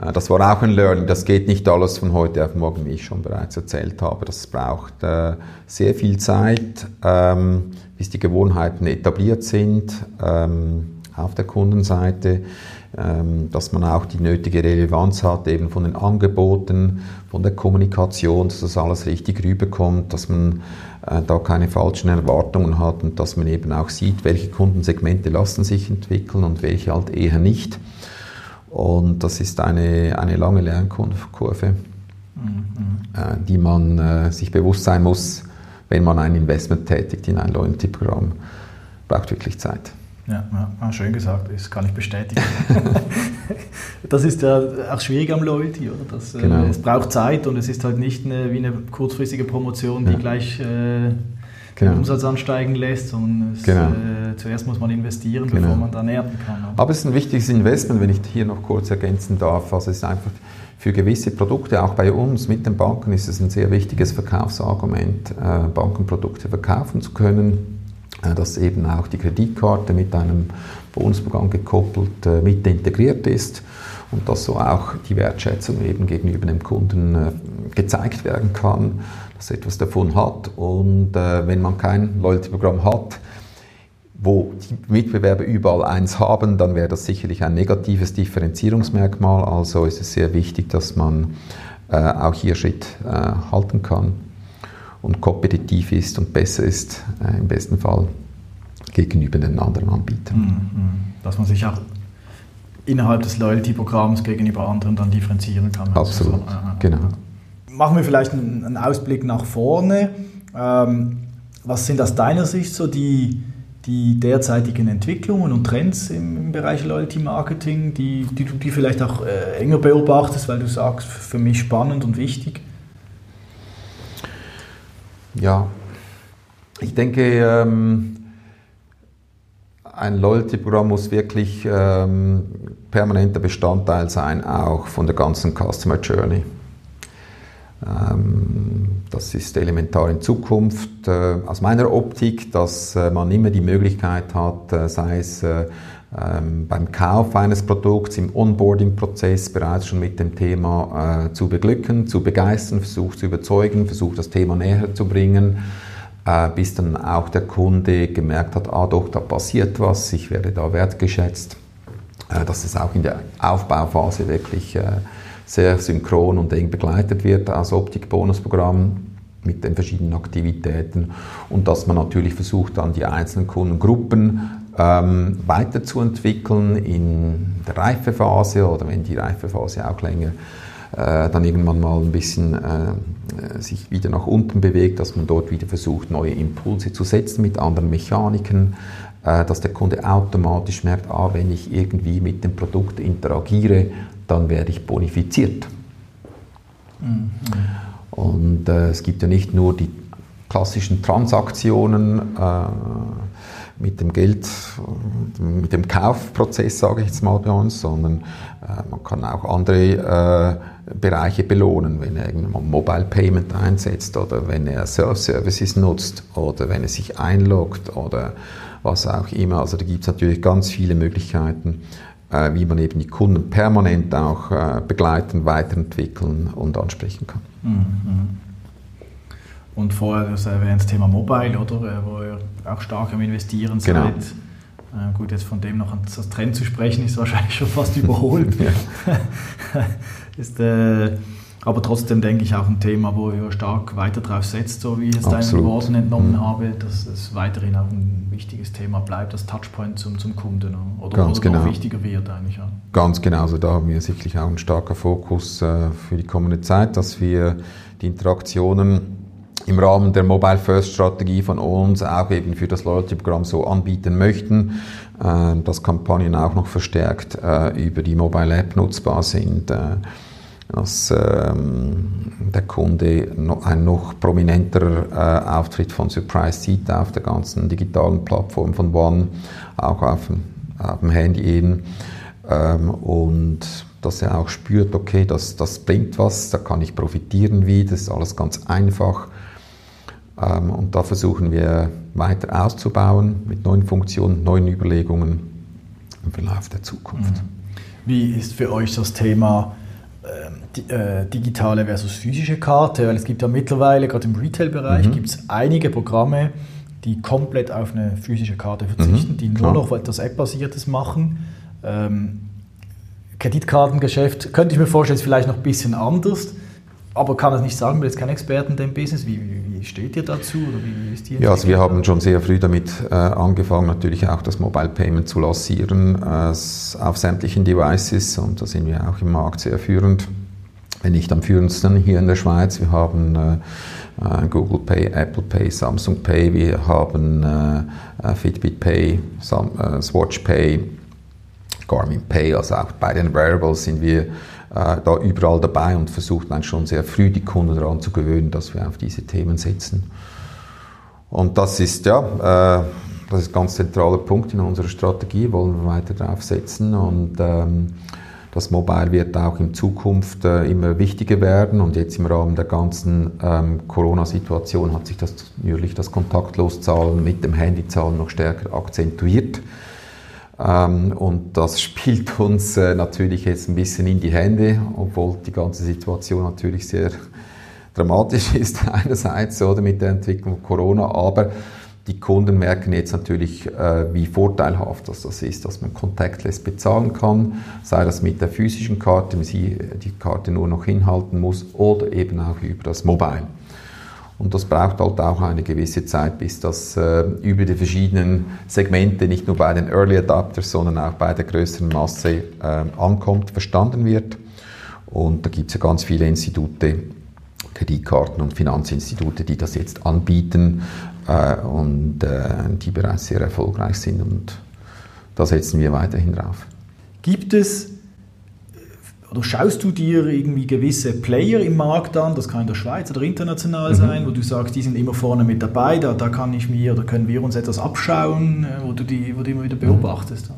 Äh, das war auch ein Learning. Das geht nicht alles von heute auf morgen, wie ich schon bereits erzählt habe. Das braucht äh, sehr viel Zeit, ähm, bis die Gewohnheiten etabliert sind ähm, auf der Kundenseite. Ähm, dass man auch die nötige Relevanz hat, eben von den Angeboten, von der Kommunikation, dass das alles richtig rüberkommt, dass man äh, da keine falschen Erwartungen hat und dass man eben auch sieht, welche Kundensegmente lassen sich entwickeln und welche halt eher nicht. Und das ist eine, eine lange Lernkurve, mhm. äh, die man äh, sich bewusst sein muss, wenn man ein Investment tätigt in ein Loyalty-Programm. Braucht wirklich Zeit. Ja, ja, schön gesagt, das kann ich bestätigen. das ist ja auch schwierig am Loyalty, oder? Das, äh, genau. äh, es braucht Zeit und es ist halt nicht eine, wie eine kurzfristige Promotion, die ja. gleich äh, genau. den Umsatz ansteigen lässt, sondern es, genau. äh, zuerst muss man investieren, genau. bevor man dann ernten kann. Aber es ist ein wichtiges Investment, wenn ich hier noch kurz ergänzen darf. Also es ist einfach für gewisse Produkte, auch bei uns mit den Banken, ist es ein sehr wichtiges Verkaufsargument, äh, Bankenprodukte verkaufen zu können dass eben auch die Kreditkarte mit einem Bonusprogramm gekoppelt äh, mit integriert ist und dass so auch die Wertschätzung eben gegenüber dem Kunden äh, gezeigt werden kann, dass er etwas davon hat. Und wenn man kein Loyalty-Programm hat, wo die Mitbewerber überall eins haben, dann wäre das sicherlich ein negatives Differenzierungsmerkmal. Also ist es sehr wichtig, dass man auch hier Schritt halten kann und kompetitiv ist und besser ist, äh, im besten Fall gegenüber den anderen Anbietern. Mhm, mhm. Dass man sich auch innerhalb des Loyalty-Programms gegenüber anderen dann differenzieren kann. Absolut, also, äh, genau. Machen wir vielleicht einen, einen Ausblick nach vorne. Ähm, was sind aus deiner Sicht so die, die derzeitigen Entwicklungen und Trends im, im Bereich Loyalty Marketing, die, die du die vielleicht auch äh, enger beobachtest, weil du sagst, für mich spannend und wichtig? Ja, ich denke, ähm, ein Loyalty-Programm muss wirklich ähm, permanenter Bestandteil sein, auch von der ganzen Customer Journey. Ähm, das ist elementar in Zukunft. Äh, aus meiner Optik, dass äh, man immer die Möglichkeit hat, äh, sei es ähm, beim Kauf eines Produkts, im Onboarding-Prozess bereits schon mit dem Thema zu beglücken, zu begeistern, versucht zu überzeugen, versucht das Thema näher zu bringen äh, bis dann auch der Kunde gemerkt hat, ah doch, da passiert was, ich werde da wertgeschätzt, äh, dass es auch in der Aufbauphase wirklich äh, sehr synchron und eng begleitet wird als Optik-Bonusprogramm mit den verschiedenen Aktivitäten und dass man natürlich versucht, dann die einzelnen Kundengruppen ähm, weiterzuentwickeln in der Reifephase oder wenn die Reifephase auch länger äh, dann irgendwann mal ein bisschen äh, sich wieder nach unten bewegt, dass man dort wieder versucht, neue Impulse zu setzen mit anderen Mechaniken, äh, dass der Kunde automatisch merkt, ah, wenn ich irgendwie mit dem Produkt interagiere, dann werde ich bonifiziert. Mhm. Und äh, es gibt ja nicht nur die klassischen Transaktionen, äh, mit dem Geld, mit dem Kaufprozess, sage ich jetzt mal bei uns, sondern äh, man kann auch andere äh, Bereiche belohnen, wenn er irgendwann Mobile Payment einsetzt oder wenn er Self-Services nutzt oder wenn er sich einloggt oder was auch immer. Also da gibt es natürlich ganz viele Möglichkeiten, äh, wie man eben die Kunden permanent auch äh, begleiten, weiterentwickeln und ansprechen kann. Mhm. Und vorher das erwähnt das Thema Mobile, oder? Äh, wo ihr auch stark am Investieren genau. seid. Äh, gut, jetzt von dem noch als Trend zu sprechen, ist wahrscheinlich schon fast überholt. ist, äh, aber trotzdem denke ich auch ein Thema, wo ihr stark weiter drauf setzt, so wie ich es deinen Worten entnommen mhm. habe, dass es weiterhin auch ein wichtiges Thema bleibt, das Touchpoint zum, zum Kunden. Oder, Ganz oder genau. wichtiger wird eigentlich. Ja. Ganz genau, also da haben wir sicherlich auch einen starken Fokus äh, für die kommende Zeit, dass wir die Interaktionen im Rahmen der Mobile First Strategie von uns auch eben für das Loyalty-Programm so anbieten möchten, äh, dass Kampagnen auch noch verstärkt äh, über die Mobile App nutzbar sind, äh, dass ähm, der Kunde ein noch prominenterer Auftritt von Surprise sieht auf der ganzen digitalen Plattform von One, auch auf dem, auf dem Handy eben. Ähm, und dass er auch spürt, okay, das, das bringt was, da kann ich profitieren wie, das ist alles ganz einfach und da versuchen wir weiter auszubauen mit neuen Funktionen, neuen Überlegungen im Verlauf der Zukunft. Mhm. Wie ist für euch das Thema ähm, äh, digitale versus physische Karte? Weil es gibt ja mittlerweile, gerade im Retail-Bereich, mhm. gibt es einige Programme, die komplett auf eine physische Karte verzichten, mhm, die nur klar. noch etwas App-basiertes machen. Ähm, Kreditkartengeschäft könnte ich mir vorstellen, ist vielleicht noch ein bisschen anders aber kann das nicht sagen, bin jetzt kein Experte in dem Business. Wie, wie, wie steht ihr dazu? Wie, ja, also wir haben schon sehr früh damit äh, angefangen, natürlich auch das Mobile Payment zu lancieren äh, auf sämtlichen Devices und da sind wir auch im Markt sehr führend. Wenn nicht am führendsten hier in der Schweiz. Wir haben äh, äh Google Pay, Apple Pay, Samsung Pay, wir haben äh, äh, Fitbit Pay, Sam, Swatch Pay, Garmin Pay, also auch bei den Wearables sind wir äh, da überall dabei und versucht dann schon sehr früh die Kunden daran zu gewöhnen, dass wir auf diese Themen setzen. Und das ist ja, äh, das ist ein ganz zentraler Punkt in unserer Strategie, wollen wir weiter drauf setzen und ähm, das Mobile wird auch in Zukunft äh, immer wichtiger werden und jetzt im Rahmen der ganzen ähm, Corona-Situation hat sich das natürlich das Kontaktloszahlen mit dem Handyzahlen noch stärker akzentuiert. Ähm, und das spielt uns äh, natürlich jetzt ein bisschen in die Hände, obwohl die ganze Situation natürlich sehr dramatisch ist einerseits oder mit der Entwicklung von Corona, aber die Kunden merken jetzt natürlich, äh, wie vorteilhaft das, das ist, dass man contactless bezahlen kann, sei das mit der physischen Karte, man sie die Karte nur noch hinhalten muss oder eben auch über das Mobile. Und das braucht halt auch eine gewisse Zeit, bis das äh, über die verschiedenen Segmente, nicht nur bei den Early Adapters, sondern auch bei der größeren Masse äh, ankommt, verstanden wird. Und da gibt es ja ganz viele Institute, Kreditkarten und Finanzinstitute, die das jetzt anbieten äh, und äh, die bereits sehr erfolgreich sind. Und da setzen wir weiterhin drauf. Gibt es oder schaust du dir irgendwie gewisse Player im Markt an, das kann in der Schweiz oder international mhm. sein, wo du sagst, die sind immer vorne mit dabei, da, da kann ich mir oder können wir uns etwas abschauen, äh, wo du die, wo du immer wieder mhm. beobachtest?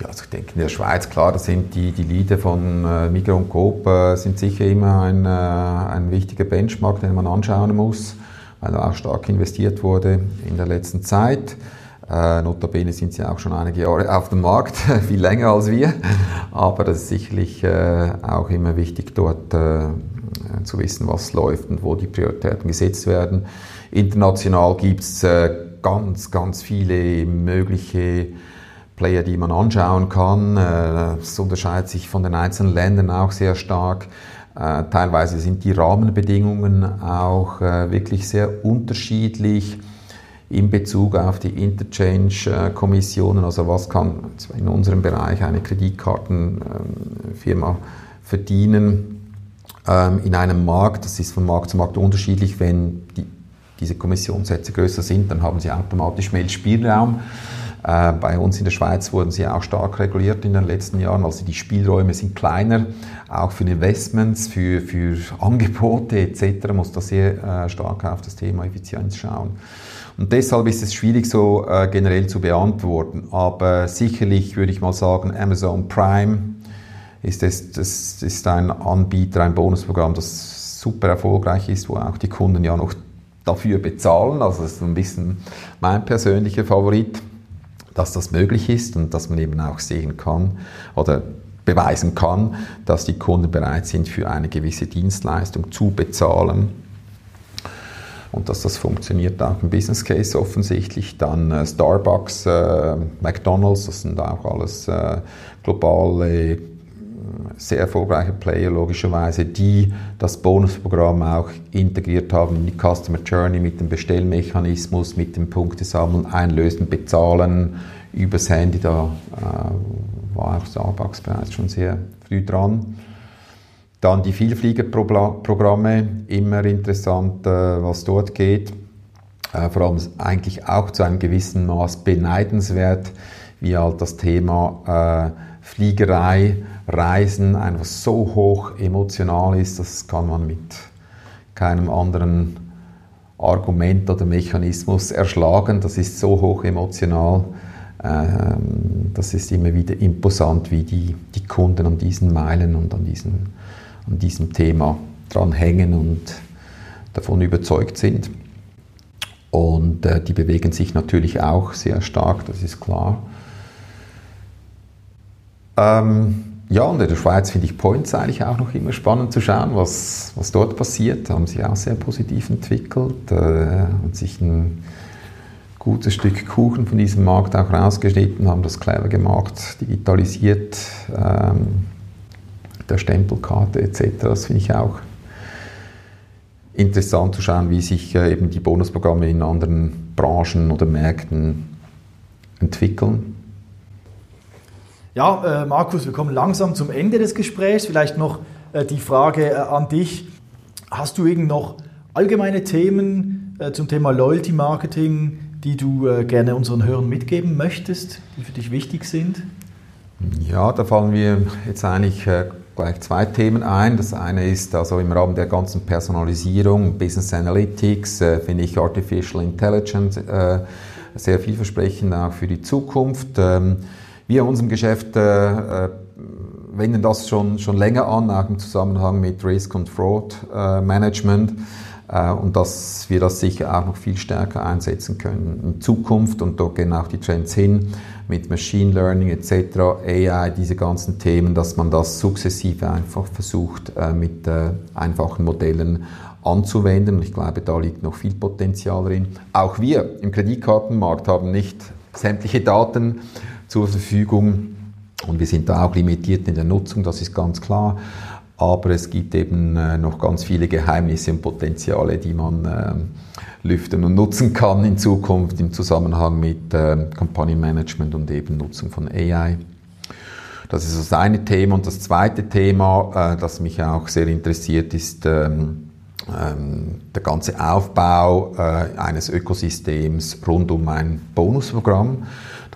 Ja, also ich denke in der Schweiz, klar, da sind die, die Leader von äh, Migros und Coop äh, sind sicher immer ein, äh, ein wichtiger Benchmark, den man anschauen muss, weil da auch stark investiert wurde in der letzten Zeit. Äh, notabene sind sie auch schon einige Jahre auf dem Markt, viel länger als wir. Aber das ist sicherlich äh, auch immer wichtig, dort äh, zu wissen, was läuft und wo die Prioritäten gesetzt werden. International gibt es äh, ganz, ganz viele mögliche Player, die man anschauen kann. Äh, es unterscheidet sich von den einzelnen Ländern auch sehr stark. Äh, teilweise sind die Rahmenbedingungen auch wirklich sehr unterschiedlich in Bezug auf die Interchange-Kommissionen, also was kann in unserem Bereich eine Kreditkartenfirma verdienen ähm, in einem Markt. Das ist von Markt zu Markt unterschiedlich. Wenn die, diese Kommissionssätze größer sind, dann haben sie automatisch mehr Spielraum. Äh, bei uns in der Schweiz wurden sie auch stark reguliert in den letzten Jahren. Also die Spielräume sind kleiner. Auch für Investments, für, für Angebote etc. muss da sehr äh, stark auf das Thema Effizienz schauen. Und deshalb ist es schwierig so äh, generell zu beantworten. Aber sicherlich würde ich mal sagen, Amazon Prime ist, es, das ist ein Anbieter, ein Bonusprogramm, das super erfolgreich ist, wo auch die Kunden ja noch dafür bezahlen. Also das ist ein bisschen mein persönlicher Favorit, dass das möglich ist und dass man eben auch sehen kann oder beweisen kann, dass die Kunden bereit sind, für eine gewisse Dienstleistung zu bezahlen und dass das funktioniert auch im Business Case offensichtlich. Dann äh, Starbucks, äh, McDonald's, das sind auch alles äh, globale, äh, sehr erfolgreiche Player logischerweise, die das Bonusprogramm auch integriert haben in die Customer Journey mit dem Bestellmechanismus, mit dem Punktesammeln, Einlösen, Bezahlen übers Handy. Da äh, war auch Starbucks bereits schon sehr früh dran. Dann die Vielfliegerprogramme, immer interessant, äh, was dort geht. Äh, vor allem eigentlich auch zu einem gewissen Maß beneidenswert, wie halt das Thema äh, Fliegerei, Reisen einfach so hoch emotional ist, das kann man mit keinem anderen Argument oder Mechanismus erschlagen. Das ist so hoch emotional. Ähm, das ist immer wieder imposant, wie die, die Kunden an diesen Meilen und an diesen an diesem Thema dranhängen und davon überzeugt sind. Und äh, die bewegen sich natürlich auch sehr stark, das ist klar. Ähm, ja, und in der Schweiz finde ich Points eigentlich auch noch immer spannend zu schauen, was, was dort passiert. Da haben sie auch sehr positiv entwickelt äh, und sich ein gutes Stück Kuchen von diesem Markt auch rausgeschnitten, haben das clever gemacht, digitalisiert. Ähm, der Stempelkarte etc. Das finde ich auch interessant zu schauen, wie sich äh, eben die Bonusprogramme in anderen Branchen oder Märkten entwickeln. Ja, äh, Markus, wir kommen langsam zum Ende des Gesprächs. Vielleicht noch äh, die Frage äh, an dich. Hast du irgend noch allgemeine Themen äh, zum Thema Loyalty Marketing, die du äh, gerne unseren Hörern mitgeben möchtest, die für dich wichtig sind? Ja, da fallen wir jetzt eigentlich gleich zwei Themen ein. Das eine ist also im Rahmen der ganzen Personalisierung, Business Analytics, äh, finde ich Artificial Intelligence äh, sehr vielversprechend auch für die Zukunft. Ähm, wir in unserem Geschäft äh, äh wenden das schon, schon länger an, auch im Zusammenhang mit Risk und Fraud äh, Management und dass wir das sicher auch noch viel stärker einsetzen können in Zukunft und dort gehen auch die Trends hin mit Machine Learning etc., AI, diese ganzen Themen, dass man das sukzessive einfach versucht äh, mit äh, einfachen Modellen anzuwenden. Und ich glaube, da liegt noch viel Potenzial drin. Auch wir im Kreditkartenmarkt haben nicht sämtliche Daten zur Verfügung und wir sind da auch limitiert in der Nutzung, das ist ganz klar. Aber es gibt eben äh, noch ganz viele Geheimnisse und Potenziale, die man äh, lüften und nutzen kann in Zukunft im Zusammenhang mit äh, Kampagnenmanagement und eben Nutzung von AI. Das ist das eine Thema. Und das zweite Thema, äh, das mich auch sehr interessiert, ist ähm, ähm, der ganze Aufbau äh, eines Ökosystems rund um ein Bonusprogramm.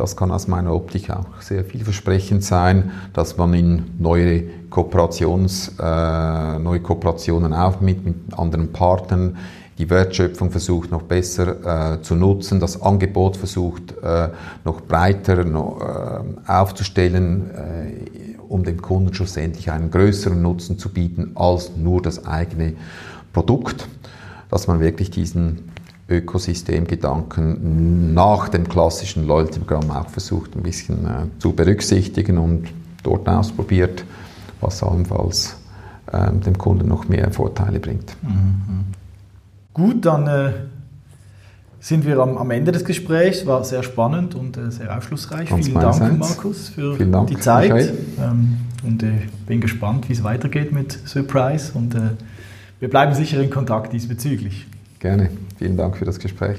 Das kann aus meiner Optik auch sehr vielversprechend sein, dass man in neue, Kooperations, äh, neue Kooperationen aufnimmt mit anderen Partnern, die Wertschöpfung versucht noch besser äh, zu nutzen, das Angebot versucht äh, noch breiter noch, äh, aufzustellen, äh, um dem Kunden schlussendlich einen größeren Nutzen zu bieten als nur das eigene Produkt, dass man wirklich diesen Ökosystemgedanken nach dem klassischen Loyalty-Programm auch versucht, ein bisschen äh, zu berücksichtigen und dort ausprobiert, was allenfalls äh, dem Kunden noch mehr Vorteile bringt. Mhm. Gut, dann äh, sind wir am, am, Ende des Gesprächs. War sehr spannend und äh, sehr aufschlussreich. Ganz Vielen Dank, Seins. Markus, für Dank, die Zeit. Ähm, und äh, bin gespannt, wie es weitergeht mit Surprise. Und äh, wir bleiben sicher in Kontakt diesbezüglich. Gerne. Vielen Dank für das Gespräch.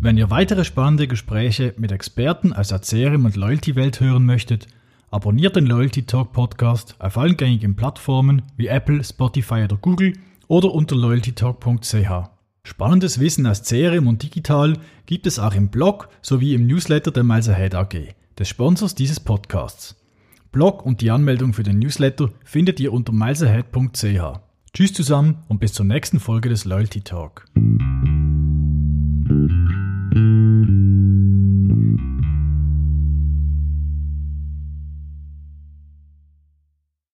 Wenn ihr weitere spannende Gespräche mit Experten aus der CRM und Loyalty-Welt hören möchtet, abonniert den Loyalty Talk Podcast auf allen gängigen Plattformen wie Apple, Spotify oder Google oder unter loyaltytalk.ch. Spannendes Wissen aus CRM und digital gibt es auch im Blog sowie im Newsletter der Miles Ahead AG, des Sponsors dieses Podcasts. Blog und die Anmeldung für den Newsletter findet ihr unter milesahead.ch. Tschüss zusammen und bis zur nächsten Folge des Loyalty Talk.